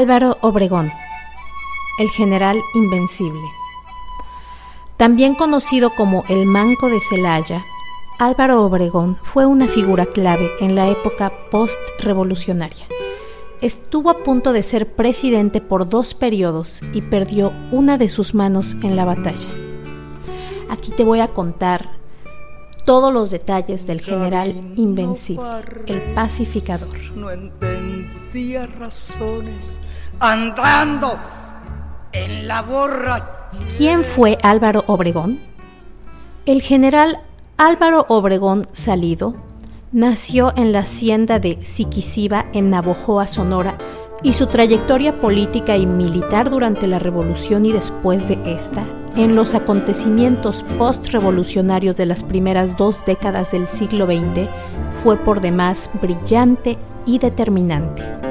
Álvaro Obregón, el general invencible. También conocido como el Manco de Celaya, Álvaro Obregón fue una figura clave en la época post-revolucionaria. Estuvo a punto de ser presidente por dos periodos y perdió una de sus manos en la batalla. Aquí te voy a contar todos los detalles del general invencible, el pacificador. No entendía razones andando en la borra. ¿Quién fue Álvaro Obregón? El general Álvaro Obregón Salido nació en la hacienda de Siquisiba en Navojoa, Sonora, y su trayectoria política y militar durante la revolución y después de esta, en los acontecimientos post-revolucionarios de las primeras dos décadas del siglo XX, fue por demás brillante y determinante.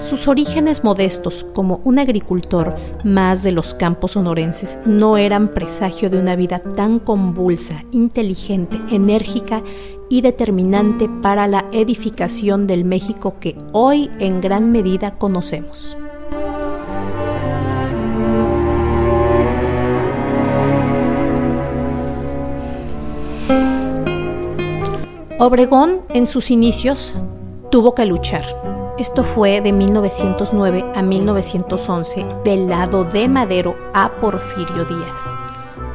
Sus orígenes modestos como un agricultor más de los campos sonorenses no eran presagio de una vida tan convulsa, inteligente, enérgica y determinante para la edificación del México que hoy en gran medida conocemos. Obregón en sus inicios tuvo que luchar esto fue de 1909 a 1911 del lado de Madero a Porfirio Díaz.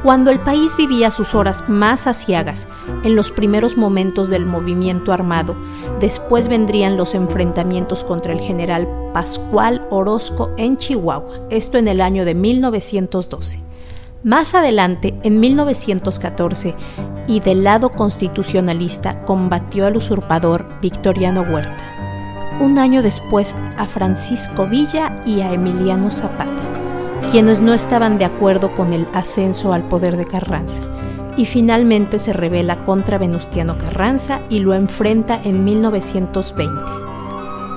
Cuando el país vivía sus horas más asiagas, en los primeros momentos del movimiento armado, después vendrían los enfrentamientos contra el general Pascual Orozco en Chihuahua, esto en el año de 1912. Más adelante, en 1914, y del lado constitucionalista combatió al usurpador Victoriano Huerta un año después a Francisco Villa y a Emiliano Zapata, quienes no estaban de acuerdo con el ascenso al poder de Carranza, y finalmente se revela contra Venustiano Carranza y lo enfrenta en 1920.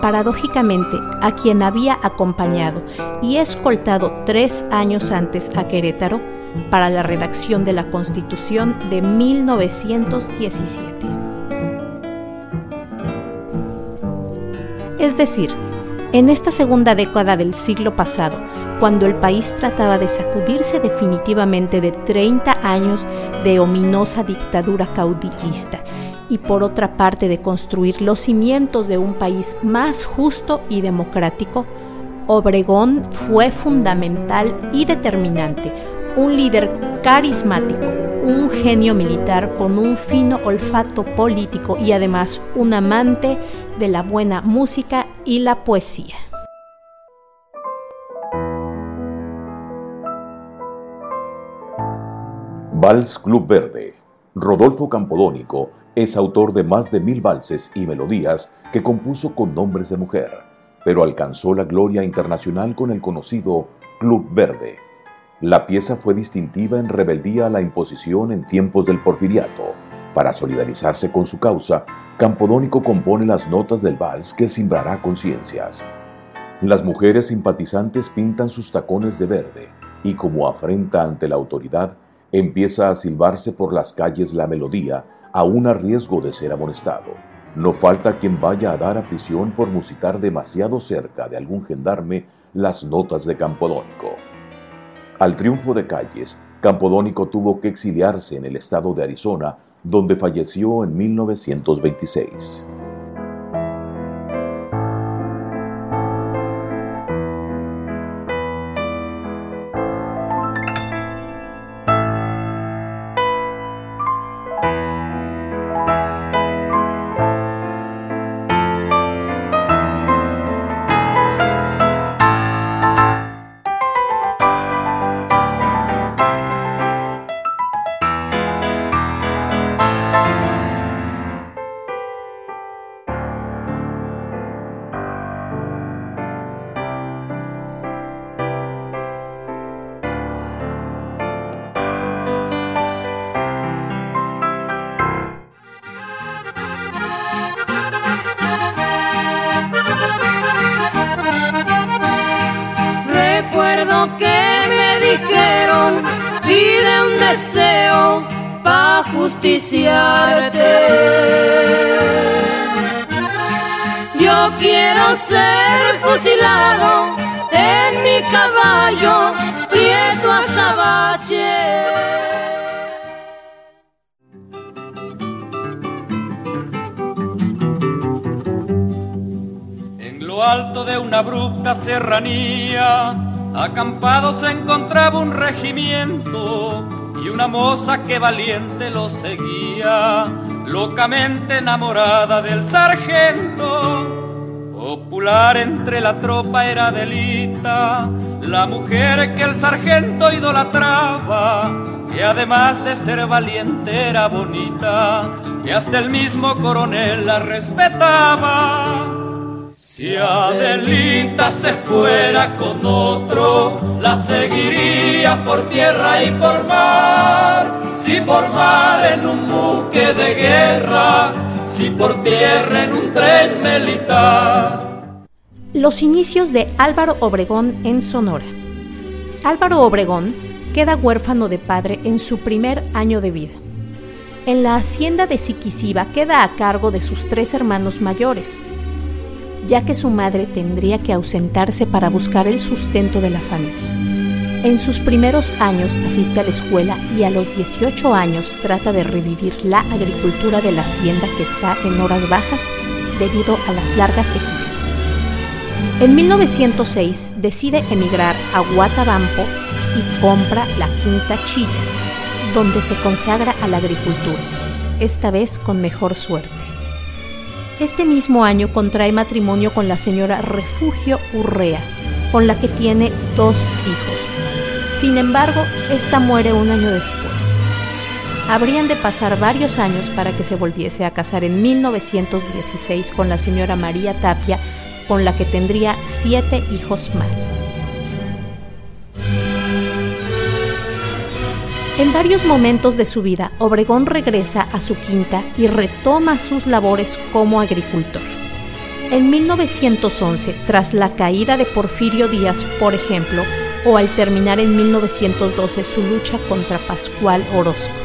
Paradójicamente, a quien había acompañado y escoltado tres años antes a Querétaro para la redacción de la Constitución de 1917. Es decir, en esta segunda década del siglo pasado, cuando el país trataba de sacudirse definitivamente de 30 años de ominosa dictadura caudillista y por otra parte de construir los cimientos de un país más justo y democrático, Obregón fue fundamental y determinante, un líder carismático, un genio militar con un fino olfato político y además un amante de la buena música y la poesía. Vals Club Verde. Rodolfo Campodónico es autor de más de mil valses y melodías que compuso con nombres de mujer, pero alcanzó la gloria internacional con el conocido Club Verde la pieza fue distintiva en rebeldía a la imposición en tiempos del porfiriato. Para solidarizarse con su causa, Campodónico compone las notas del vals que simbrará conciencias. Las mujeres simpatizantes pintan sus tacones de verde y como afrenta ante la autoridad, empieza a silbarse por las calles la melodía, aún a riesgo de ser amonestado. No falta quien vaya a dar a prisión por musicar demasiado cerca de algún gendarme las notas de Campodónico. Al triunfo de Calles, Campodónico tuvo que exiliarse en el estado de Arizona, donde falleció en 1926. Ser fusilado en mi caballo, prieto azabache. En lo alto de una abrupta serranía, acampado se encontraba un regimiento y una moza que valiente lo seguía, locamente enamorada del sargento. Popular entre la tropa era Delita, la mujer que el sargento idolatraba, que además de ser valiente era bonita, y hasta el mismo coronel la respetaba. Si Adelita se fuera con otro, la seguiría por tierra y por mar. Si por mar en un buque de guerra, si por tierra en un tren militar. Los inicios de Álvaro Obregón en Sonora. Álvaro Obregón queda huérfano de padre en su primer año de vida. En la hacienda de Siquisiba queda a cargo de sus tres hermanos mayores, ya que su madre tendría que ausentarse para buscar el sustento de la familia. En sus primeros años asiste a la escuela y a los 18 años trata de revivir la agricultura de la hacienda que está en horas bajas debido a las largas sequías. En 1906 decide emigrar a Guatabampo y compra la Quinta Chilla, donde se consagra a la agricultura, esta vez con mejor suerte. Este mismo año contrae matrimonio con la señora Refugio Urrea, con la que tiene dos hijos. Sin embargo, esta muere un año después. Habrían de pasar varios años para que se volviese a casar en 1916 con la señora María Tapia, con la que tendría siete hijos más. En varios momentos de su vida, Obregón regresa a su quinta y retoma sus labores como agricultor. En 1911, tras la caída de Porfirio Díaz, por ejemplo, o al terminar en 1912 su lucha contra Pascual Orozco,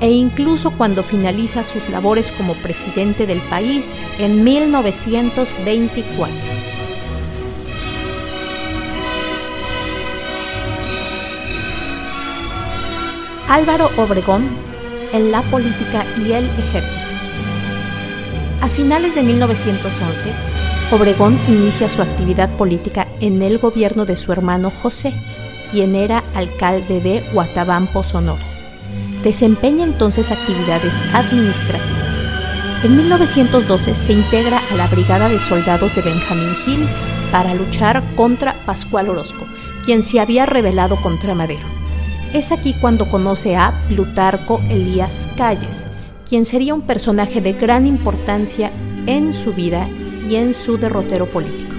e incluso cuando finaliza sus labores como presidente del país en 1924. Álvaro Obregón en la política y el ejército. A finales de 1911, Obregón inicia su actividad política en el gobierno de su hermano José, quien era alcalde de Guatabampo, Sonora. Desempeña entonces actividades administrativas. En 1912 se integra a la Brigada de Soldados de Benjamín Gil para luchar contra Pascual Orozco, quien se había rebelado contra Madero. Es aquí cuando conoce a Plutarco Elías Calles, quien sería un personaje de gran importancia en su vida y en su derrotero político.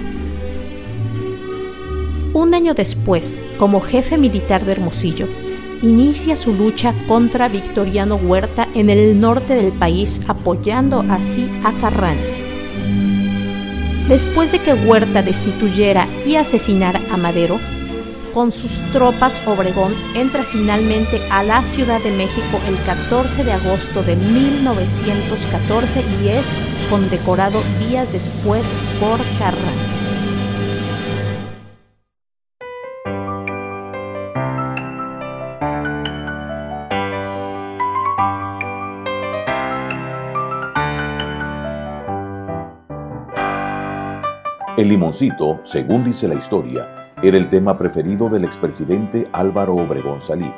Un año después, como jefe militar de Hermosillo, inicia su lucha contra Victoriano Huerta en el norte del país, apoyando así a Carranza. Después de que Huerta destituyera y asesinara a Madero, con sus tropas Obregón entra finalmente a la Ciudad de México el 14 de agosto de 1914 y es condecorado días después por Carranza. El limoncito, según dice la historia, era el tema preferido del expresidente Álvaro Obregón Salido.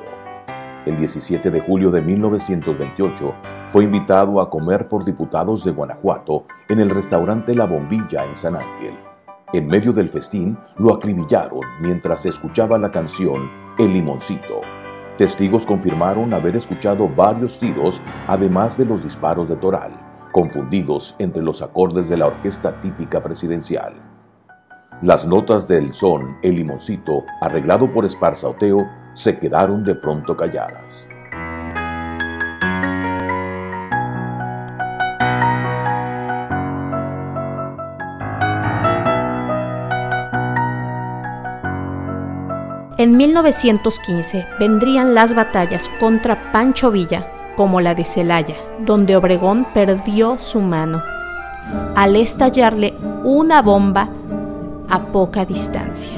El 17 de julio de 1928 fue invitado a comer por diputados de Guanajuato en el restaurante La Bombilla en San Ángel. En medio del festín lo acribillaron mientras escuchaba la canción El Limoncito. Testigos confirmaron haber escuchado varios tiros, además de los disparos de Toral, confundidos entre los acordes de la orquesta típica presidencial. Las notas del son El Limoncito, arreglado por Esparza Oteo, se quedaron de pronto calladas. En 1915 vendrían las batallas contra Pancho Villa, como la de Celaya, donde Obregón perdió su mano al estallarle una bomba a poca distancia.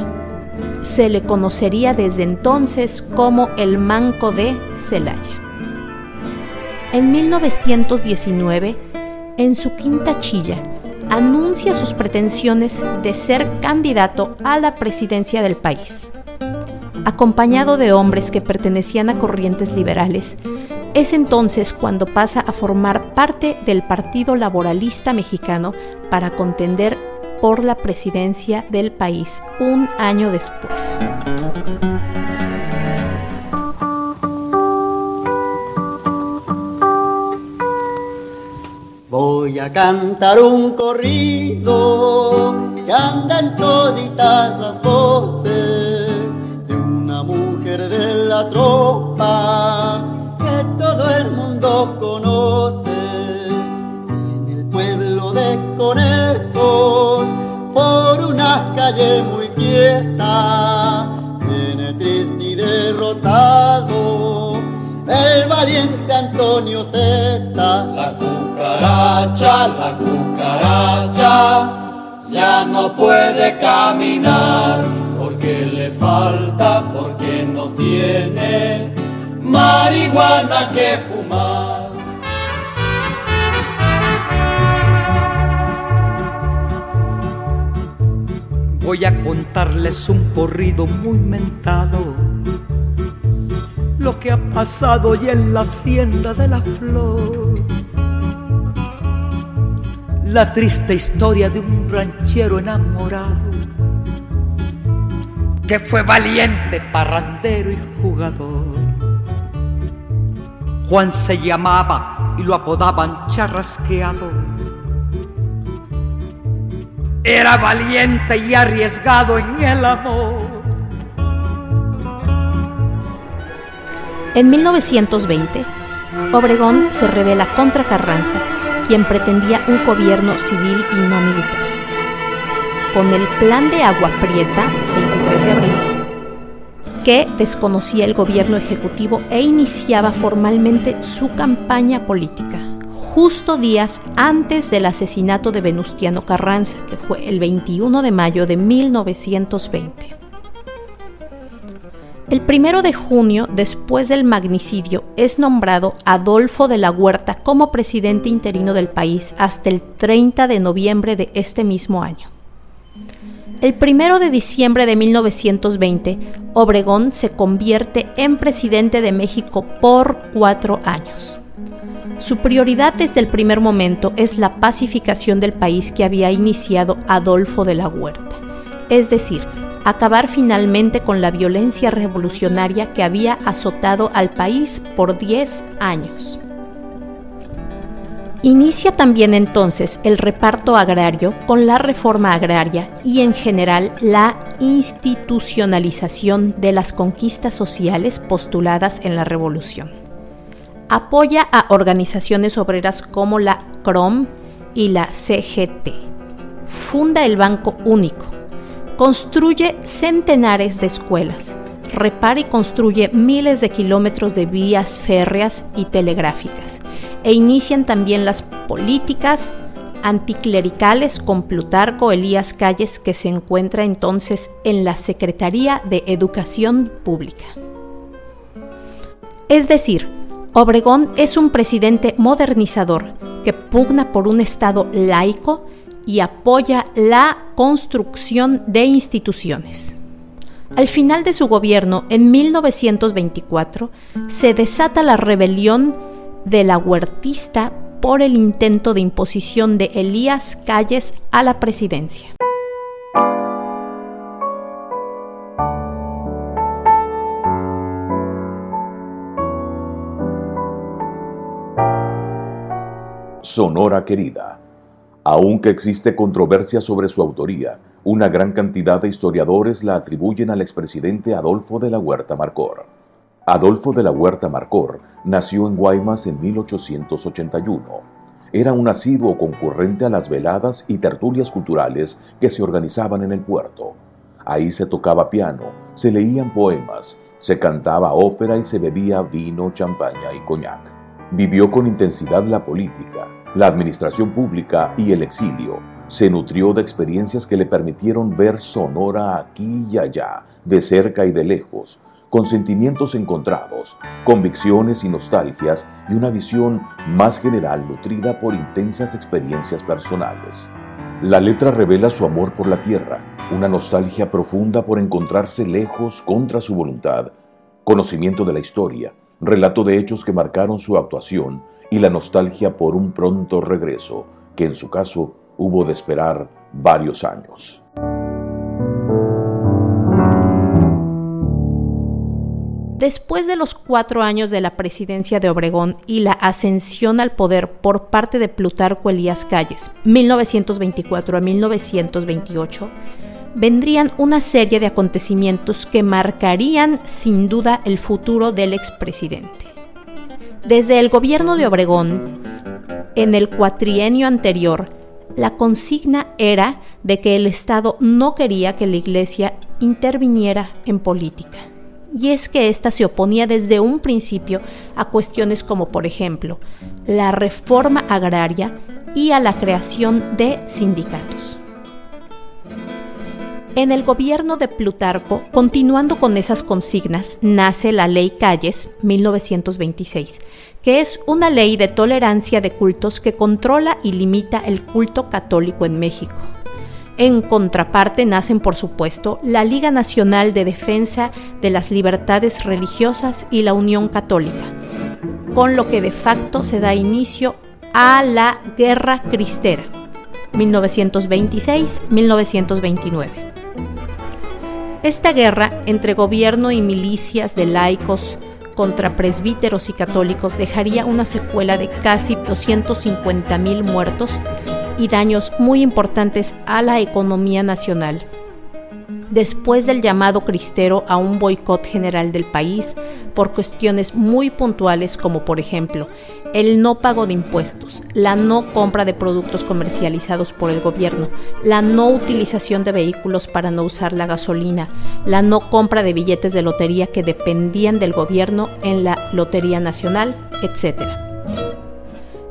Se le conocería desde entonces como el Manco de Celaya. En 1919, en su quinta chilla, anuncia sus pretensiones de ser candidato a la presidencia del país. Acompañado de hombres que pertenecían a corrientes liberales, es entonces cuando pasa a formar parte del Partido Laboralista Mexicano para contender por la presidencia del país un año después. Voy a cantar un corrido que anda en toditas las voces de una mujer de la tropa muy quieta, viene triste y derrotado el valiente Antonio Zeta. La cucaracha, la cucaracha, ya no puede caminar porque le falta, porque no tiene marihuana que fumar. Voy a contarles un corrido muy mentado lo que ha pasado y en la hacienda de la flor. La triste historia de un ranchero enamorado que fue valiente, parrandero y jugador. Juan se llamaba y lo apodaban charrasqueado. Era valiente y arriesgado en el amor En 1920, Obregón se revela contra Carranza, quien pretendía un gobierno civil y no militar. Con el Plan de Agua Prieta, 23 de abril, que desconocía el gobierno ejecutivo e iniciaba formalmente su campaña política, justo días antes del asesinato de Venustiano Carranza, que fue el 21 de mayo de 1920. El primero de junio, después del magnicidio, es nombrado Adolfo de la Huerta como presidente interino del país hasta el 30 de noviembre de este mismo año. El primero de diciembre de 1920, Obregón se convierte en presidente de México por cuatro años. Su prioridad desde el primer momento es la pacificación del país que había iniciado Adolfo de la Huerta, es decir, acabar finalmente con la violencia revolucionaria que había azotado al país por 10 años. Inicia también entonces el reparto agrario con la reforma agraria y en general la institucionalización de las conquistas sociales postuladas en la revolución. Apoya a organizaciones obreras como la CROM y la CGT. Funda el Banco Único construye centenares de escuelas, repara y construye miles de kilómetros de vías férreas y telegráficas, e inician también las políticas anticlericales con Plutarco Elías Calles que se encuentra entonces en la Secretaría de Educación Pública. Es decir, Obregón es un presidente modernizador que pugna por un Estado laico y apoya la construcción de instituciones. Al final de su gobierno, en 1924, se desata la rebelión de la huertista por el intento de imposición de Elías Calles a la presidencia. Sonora querida aunque existe controversia sobre su autoría, una gran cantidad de historiadores la atribuyen al expresidente Adolfo de la Huerta Marcor. Adolfo de la Huerta Marcor nació en Guaymas en 1881. Era un asiduo concurrente a las veladas y tertulias culturales que se organizaban en el puerto. Ahí se tocaba piano, se leían poemas, se cantaba ópera y se bebía vino, champaña y coñac. Vivió con intensidad la política, la administración pública y el exilio. Se nutrió de experiencias que le permitieron ver Sonora aquí y allá, de cerca y de lejos, con sentimientos encontrados, convicciones y nostalgias y una visión más general nutrida por intensas experiencias personales. La letra revela su amor por la tierra, una nostalgia profunda por encontrarse lejos contra su voluntad, conocimiento de la historia, relato de hechos que marcaron su actuación y la nostalgia por un pronto regreso, que en su caso hubo de esperar varios años. Después de los cuatro años de la presidencia de Obregón y la ascensión al poder por parte de Plutarco Elías Calles, 1924 a 1928, vendrían una serie de acontecimientos que marcarían sin duda el futuro del expresidente. Desde el gobierno de Obregón, en el cuatrienio anterior, la consigna era de que el Estado no quería que la Iglesia interviniera en política y es que ésta se oponía desde un principio a cuestiones como, por ejemplo, la reforma agraria y a la creación de sindicatos. En el gobierno de Plutarco, continuando con esas consignas, nace la Ley Calles 1926, que es una ley de tolerancia de cultos que controla y limita el culto católico en México. En contraparte nacen, por supuesto, la Liga Nacional de Defensa de las Libertades Religiosas y la Unión Católica, con lo que de facto se da inicio a la Guerra Cristera, 1926-1929. Esta guerra entre gobierno y milicias de laicos contra presbíteros y católicos dejaría una secuela de casi 250.000 muertos y daños muy importantes a la economía nacional. Después del llamado cristero a un boicot general del país por cuestiones muy puntuales como por ejemplo el no pago de impuestos, la no compra de productos comercializados por el gobierno, la no utilización de vehículos para no usar la gasolina, la no compra de billetes de lotería que dependían del gobierno en la Lotería Nacional, etc.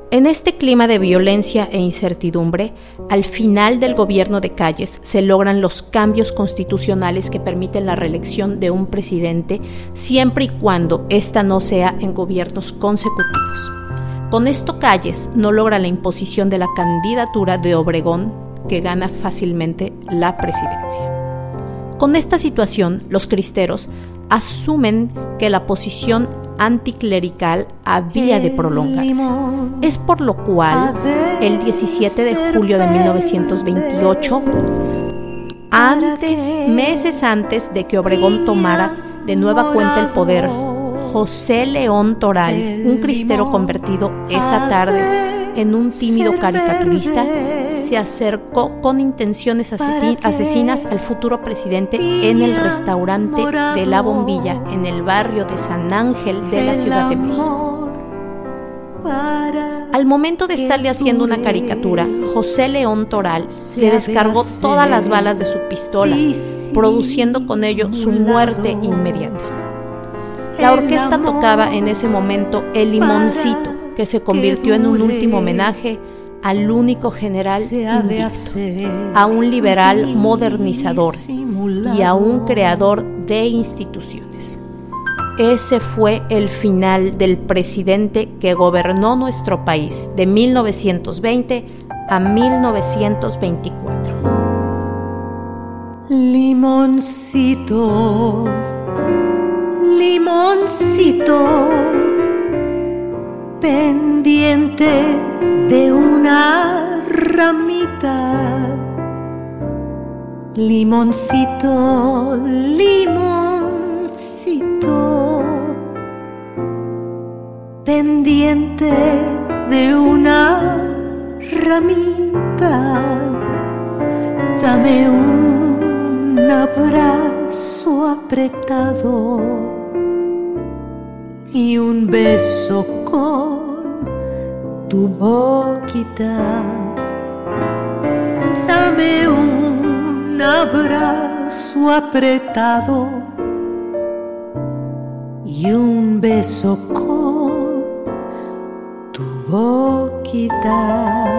En este clima de violencia e incertidumbre, al final del gobierno de Calles se logran los cambios constitucionales que permiten la reelección de un presidente siempre y cuando ésta no sea en gobiernos consecutivos. Con esto Calles no logra la imposición de la candidatura de Obregón, que gana fácilmente la presidencia. Con esta situación, los cristeros asumen que la posición anticlerical había de prolongarse. Es por lo cual, el 17 de julio de 1928, antes, meses antes de que Obregón tomara de nueva cuenta el poder, José León Toral, un cristero convertido esa tarde en un tímido caricaturista, se acercó con intenciones asesinas al futuro presidente en el restaurante de La Bombilla, en el barrio de San Ángel de la Ciudad de México. Al momento de estarle haciendo una caricatura, José León Toral le descargó todas las balas de su pistola, produciendo con ello su muerte inmediata. La orquesta tocaba en ese momento El Limoncito, que se convirtió en un último homenaje al único general invicto, a un liberal modernizador y a un creador de instituciones. Ese fue el final del presidente que gobernó nuestro país de 1920 a 1924. Limoncito, limoncito pendiente de una ramita. Limoncito, limoncito, pendiente de una ramita. Dame un abrazo apretado y un beso con tu boquita. Dame un abrazo apretado y un beso con tu boquita.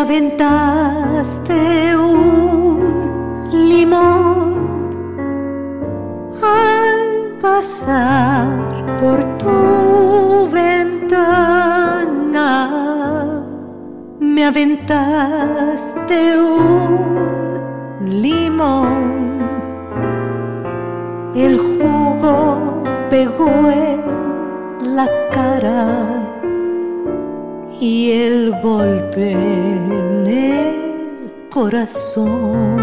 Aventaste un limón. Al pasar por tu ventana, me aventaste un limón el jugo pegó en la cara y el golpe en el corazón.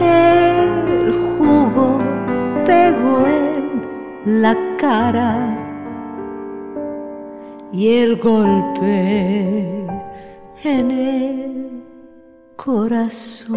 El jugo pegó en la cara y el golpe en el corazón.